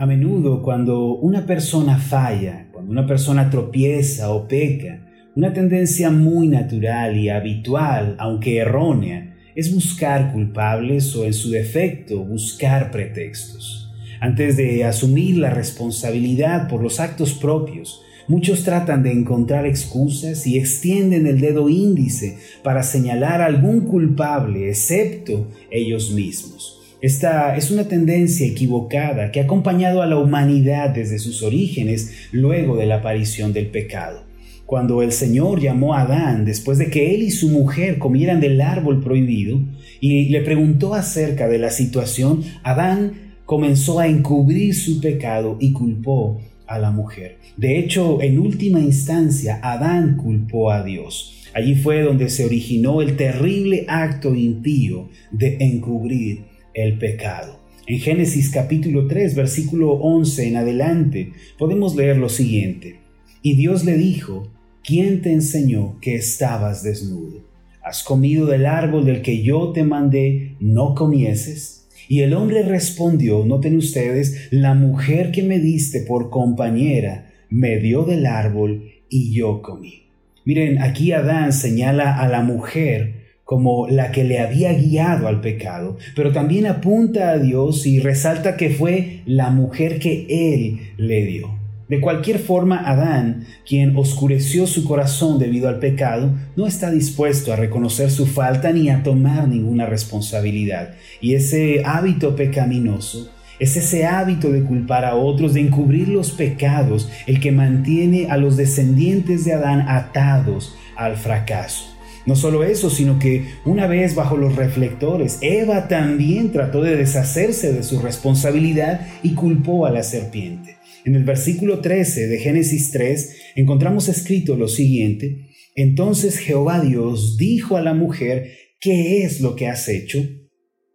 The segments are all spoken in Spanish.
A menudo cuando una persona falla, cuando una persona tropieza o peca, una tendencia muy natural y habitual, aunque errónea, es buscar culpables o en su defecto buscar pretextos. Antes de asumir la responsabilidad por los actos propios, muchos tratan de encontrar excusas y extienden el dedo índice para señalar algún culpable excepto ellos mismos. Esta es una tendencia equivocada que ha acompañado a la humanidad desde sus orígenes luego de la aparición del pecado. Cuando el Señor llamó a Adán después de que él y su mujer comieran del árbol prohibido y le preguntó acerca de la situación, Adán comenzó a encubrir su pecado y culpó a la mujer. De hecho, en última instancia, Adán culpó a Dios. Allí fue donde se originó el terrible acto impío de encubrir el pecado. En Génesis capítulo 3, versículo 11 en adelante, podemos leer lo siguiente. Y Dios le dijo, ¿quién te enseñó que estabas desnudo? ¿Has comido del árbol del que yo te mandé no comieses? Y el hombre respondió, noten ustedes, la mujer que me diste por compañera me dio del árbol y yo comí. Miren, aquí Adán señala a la mujer como la que le había guiado al pecado, pero también apunta a Dios y resalta que fue la mujer que Él le dio. De cualquier forma, Adán, quien oscureció su corazón debido al pecado, no está dispuesto a reconocer su falta ni a tomar ninguna responsabilidad. Y ese hábito pecaminoso es ese hábito de culpar a otros, de encubrir los pecados, el que mantiene a los descendientes de Adán atados al fracaso. No solo eso, sino que una vez bajo los reflectores, Eva también trató de deshacerse de su responsabilidad y culpó a la serpiente. En el versículo 13 de Génesis 3 encontramos escrito lo siguiente, entonces Jehová Dios dijo a la mujer, ¿qué es lo que has hecho?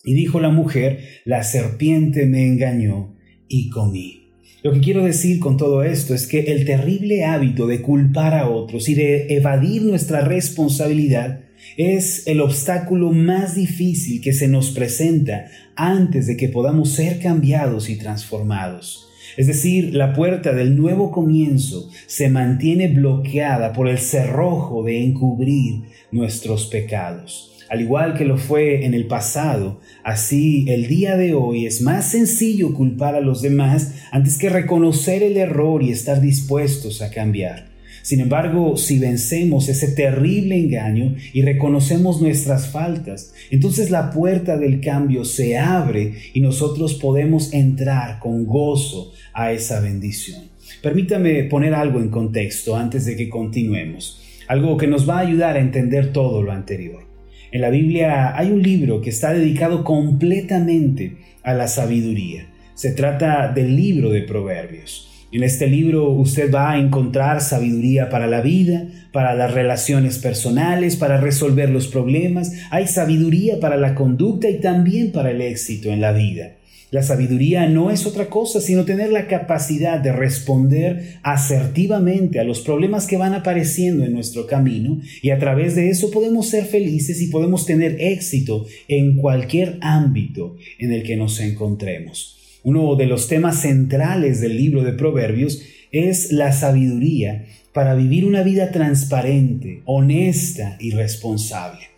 Y dijo la mujer, la serpiente me engañó y comí. Lo que quiero decir con todo esto es que el terrible hábito de culpar a otros y de evadir nuestra responsabilidad es el obstáculo más difícil que se nos presenta antes de que podamos ser cambiados y transformados. Es decir, la puerta del nuevo comienzo se mantiene bloqueada por el cerrojo de encubrir nuestros pecados. Al igual que lo fue en el pasado, así el día de hoy es más sencillo culpar a los demás antes que reconocer el error y estar dispuestos a cambiar. Sin embargo, si vencemos ese terrible engaño y reconocemos nuestras faltas, entonces la puerta del cambio se abre y nosotros podemos entrar con gozo a esa bendición. Permítame poner algo en contexto antes de que continuemos, algo que nos va a ayudar a entender todo lo anterior. En la Biblia hay un libro que está dedicado completamente a la sabiduría. Se trata del libro de Proverbios. En este libro usted va a encontrar sabiduría para la vida, para las relaciones personales, para resolver los problemas. Hay sabiduría para la conducta y también para el éxito en la vida. La sabiduría no es otra cosa sino tener la capacidad de responder asertivamente a los problemas que van apareciendo en nuestro camino y a través de eso podemos ser felices y podemos tener éxito en cualquier ámbito en el que nos encontremos. Uno de los temas centrales del libro de Proverbios es la sabiduría para vivir una vida transparente, honesta y responsable.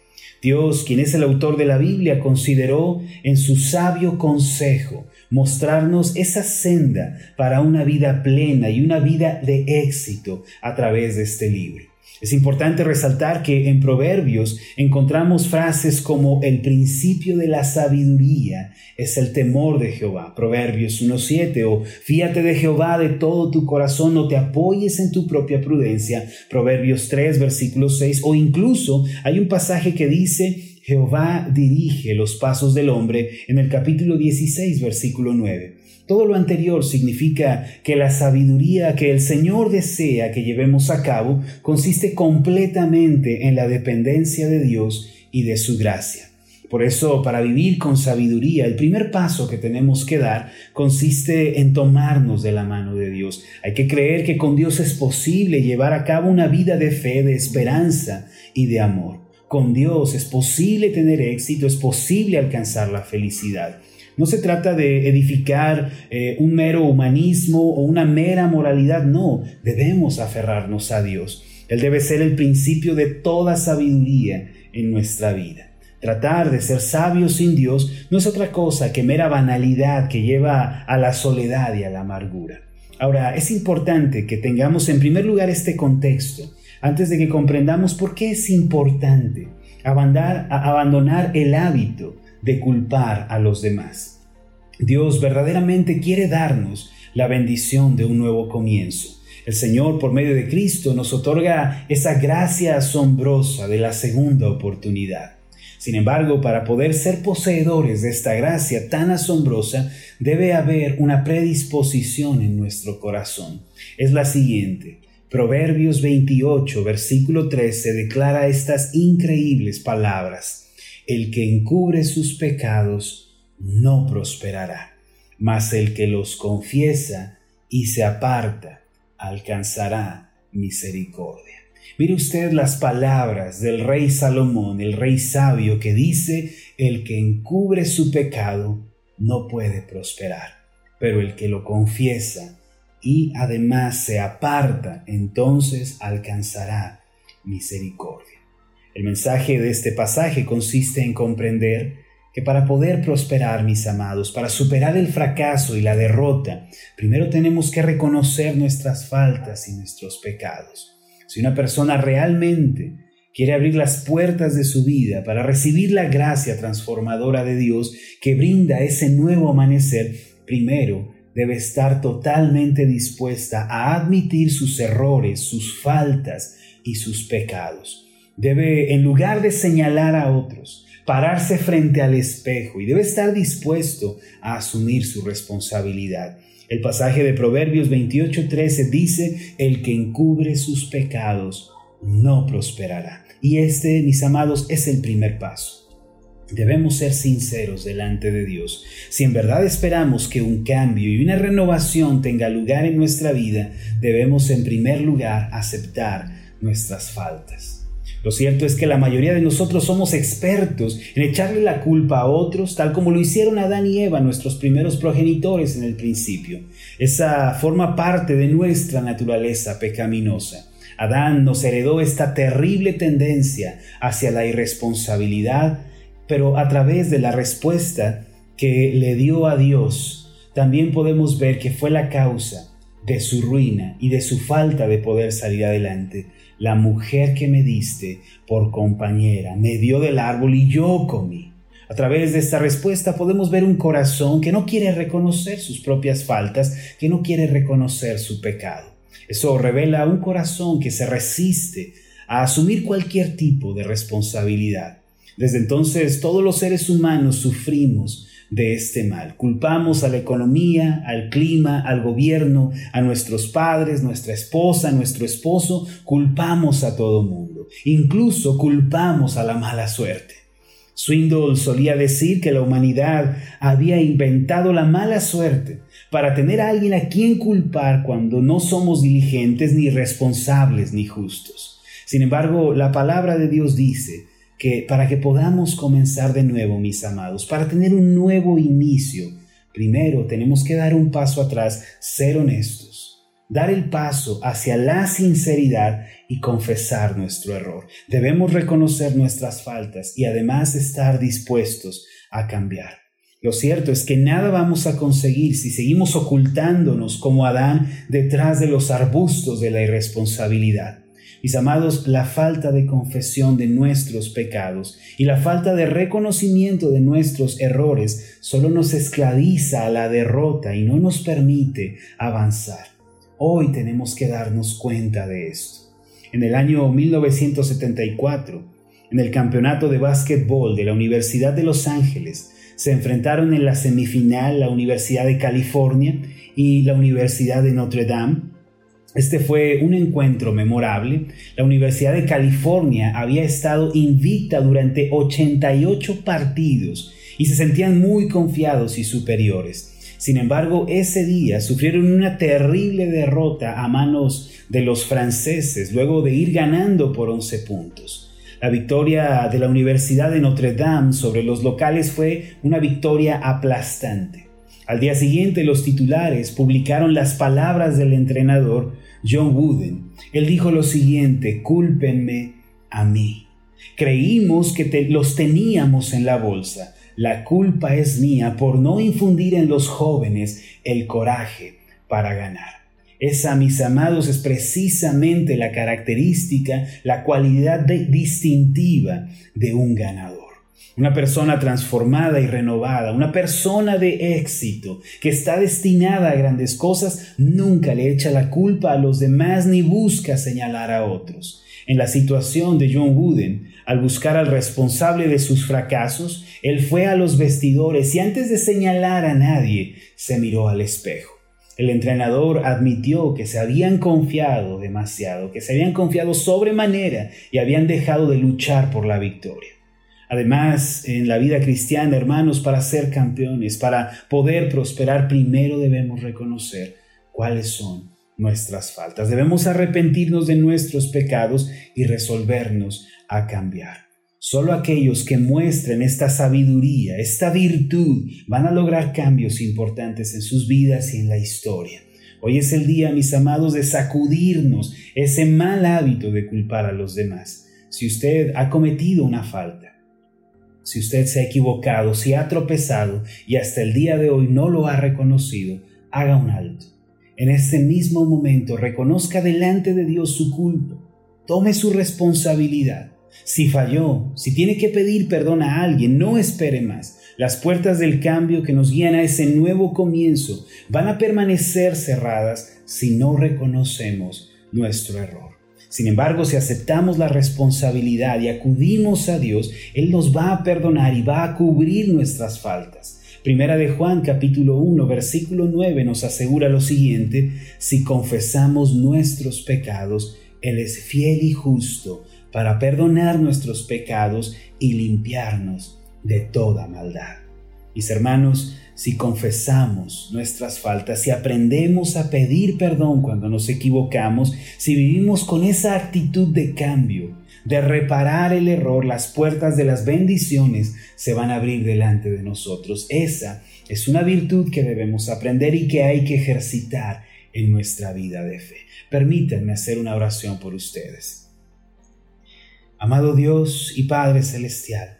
Dios, quien es el autor de la Biblia, consideró en su sabio consejo mostrarnos esa senda para una vida plena y una vida de éxito a través de este libro. Es importante resaltar que en Proverbios encontramos frases como el principio de la sabiduría es el temor de Jehová, Proverbios 1.7, o fíate de Jehová de todo tu corazón, no te apoyes en tu propia prudencia, Proverbios 3, versículo 6, o incluso hay un pasaje que dice, Jehová dirige los pasos del hombre en el capítulo 16, versículo 9. Todo lo anterior significa que la sabiduría que el Señor desea que llevemos a cabo consiste completamente en la dependencia de Dios y de su gracia. Por eso, para vivir con sabiduría, el primer paso que tenemos que dar consiste en tomarnos de la mano de Dios. Hay que creer que con Dios es posible llevar a cabo una vida de fe, de esperanza y de amor. Con Dios es posible tener éxito, es posible alcanzar la felicidad. No se trata de edificar eh, un mero humanismo o una mera moralidad, no, debemos aferrarnos a Dios. Él debe ser el principio de toda sabiduría en nuestra vida. Tratar de ser sabios sin Dios no es otra cosa que mera banalidad que lleva a la soledad y a la amargura. Ahora, es importante que tengamos en primer lugar este contexto, antes de que comprendamos por qué es importante abandonar el hábito de culpar a los demás. Dios verdaderamente quiere darnos la bendición de un nuevo comienzo. El Señor, por medio de Cristo, nos otorga esa gracia asombrosa de la segunda oportunidad. Sin embargo, para poder ser poseedores de esta gracia tan asombrosa, debe haber una predisposición en nuestro corazón. Es la siguiente. Proverbios 28, versículo 13 declara estas increíbles palabras. El que encubre sus pecados no prosperará, mas el que los confiesa y se aparta alcanzará misericordia. Mire usted las palabras del rey Salomón, el rey sabio, que dice, el que encubre su pecado no puede prosperar, pero el que lo confiesa y además se aparta, entonces alcanzará misericordia. El mensaje de este pasaje consiste en comprender que para poder prosperar, mis amados, para superar el fracaso y la derrota, primero tenemos que reconocer nuestras faltas y nuestros pecados. Si una persona realmente quiere abrir las puertas de su vida para recibir la gracia transformadora de Dios que brinda ese nuevo amanecer, primero debe estar totalmente dispuesta a admitir sus errores, sus faltas y sus pecados debe, en lugar de señalar a otros, pararse frente al espejo y debe estar dispuesto a asumir su responsabilidad. El pasaje de Proverbios 28:13 dice, el que encubre sus pecados no prosperará. Y este, mis amados, es el primer paso. Debemos ser sinceros delante de Dios. Si en verdad esperamos que un cambio y una renovación tenga lugar en nuestra vida, debemos en primer lugar aceptar nuestras faltas. Lo cierto es que la mayoría de nosotros somos expertos en echarle la culpa a otros, tal como lo hicieron Adán y Eva, nuestros primeros progenitores en el principio. Esa forma parte de nuestra naturaleza pecaminosa. Adán nos heredó esta terrible tendencia hacia la irresponsabilidad, pero a través de la respuesta que le dio a Dios, también podemos ver que fue la causa de su ruina y de su falta de poder salir adelante. La mujer que me diste por compañera me dio del árbol y yo comí. A través de esta respuesta podemos ver un corazón que no quiere reconocer sus propias faltas, que no quiere reconocer su pecado. Eso revela un corazón que se resiste a asumir cualquier tipo de responsabilidad. Desde entonces todos los seres humanos sufrimos de este mal. Culpamos a la economía, al clima, al gobierno, a nuestros padres, nuestra esposa, nuestro esposo, culpamos a todo mundo. Incluso culpamos a la mala suerte. Swindoll solía decir que la humanidad había inventado la mala suerte para tener a alguien a quien culpar cuando no somos diligentes, ni responsables, ni justos. Sin embargo, la palabra de Dios dice para que podamos comenzar de nuevo, mis amados, para tener un nuevo inicio, primero tenemos que dar un paso atrás, ser honestos, dar el paso hacia la sinceridad y confesar nuestro error. Debemos reconocer nuestras faltas y además estar dispuestos a cambiar. Lo cierto es que nada vamos a conseguir si seguimos ocultándonos como Adán detrás de los arbustos de la irresponsabilidad. Mis amados, la falta de confesión de nuestros pecados y la falta de reconocimiento de nuestros errores solo nos esclaviza a la derrota y no nos permite avanzar. Hoy tenemos que darnos cuenta de esto. En el año 1974, en el campeonato de básquetbol de la Universidad de Los Ángeles, se enfrentaron en la semifinal la Universidad de California y la Universidad de Notre Dame este fue un encuentro memorable. La Universidad de California había estado invicta durante 88 partidos y se sentían muy confiados y superiores. Sin embargo, ese día sufrieron una terrible derrota a manos de los franceses luego de ir ganando por 11 puntos. La victoria de la Universidad de Notre Dame sobre los locales fue una victoria aplastante. Al día siguiente los titulares publicaron las palabras del entrenador John Wooden. Él dijo lo siguiente, cúlpenme a mí. Creímos que los teníamos en la bolsa. La culpa es mía por no infundir en los jóvenes el coraje para ganar. Esa, mis amados, es precisamente la característica, la cualidad distintiva de un ganador. Una persona transformada y renovada, una persona de éxito que está destinada a grandes cosas, nunca le echa la culpa a los demás ni busca señalar a otros. En la situación de John Wooden, al buscar al responsable de sus fracasos, él fue a los vestidores y antes de señalar a nadie, se miró al espejo. El entrenador admitió que se habían confiado demasiado, que se habían confiado sobremanera y habían dejado de luchar por la victoria. Además, en la vida cristiana, hermanos, para ser campeones, para poder prosperar, primero debemos reconocer cuáles son nuestras faltas. Debemos arrepentirnos de nuestros pecados y resolvernos a cambiar. Solo aquellos que muestren esta sabiduría, esta virtud, van a lograr cambios importantes en sus vidas y en la historia. Hoy es el día, mis amados, de sacudirnos ese mal hábito de culpar a los demás. Si usted ha cometido una falta, si usted se ha equivocado, si ha tropezado y hasta el día de hoy no lo ha reconocido, haga un alto. En este mismo momento reconozca delante de Dios su culpa, tome su responsabilidad si falló, si tiene que pedir perdón a alguien, no espere más. Las puertas del cambio que nos guían a ese nuevo comienzo van a permanecer cerradas si no reconocemos nuestro error. Sin embargo, si aceptamos la responsabilidad y acudimos a Dios, Él nos va a perdonar y va a cubrir nuestras faltas. Primera de Juan capítulo 1 versículo 9 nos asegura lo siguiente, si confesamos nuestros pecados, Él es fiel y justo para perdonar nuestros pecados y limpiarnos de toda maldad. Mis hermanos, si confesamos nuestras faltas, si aprendemos a pedir perdón cuando nos equivocamos, si vivimos con esa actitud de cambio, de reparar el error, las puertas de las bendiciones se van a abrir delante de nosotros. Esa es una virtud que debemos aprender y que hay que ejercitar en nuestra vida de fe. Permítanme hacer una oración por ustedes. Amado Dios y Padre Celestial,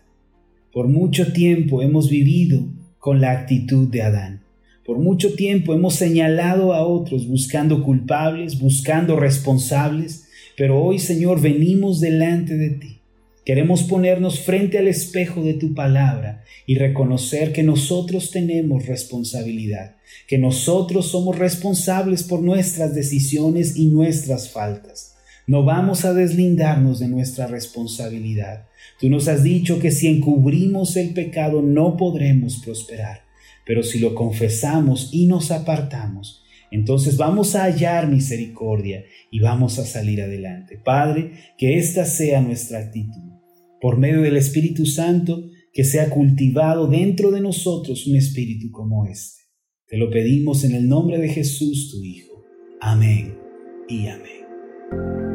por mucho tiempo hemos vivido con la actitud de Adán. Por mucho tiempo hemos señalado a otros buscando culpables, buscando responsables, pero hoy Señor venimos delante de ti. Queremos ponernos frente al espejo de tu palabra y reconocer que nosotros tenemos responsabilidad, que nosotros somos responsables por nuestras decisiones y nuestras faltas. No vamos a deslindarnos de nuestra responsabilidad. Tú nos has dicho que si encubrimos el pecado no podremos prosperar, pero si lo confesamos y nos apartamos, entonces vamos a hallar misericordia y vamos a salir adelante. Padre, que esta sea nuestra actitud. Por medio del Espíritu Santo, que sea cultivado dentro de nosotros un espíritu como este. Te lo pedimos en el nombre de Jesús, tu Hijo. Amén y amén.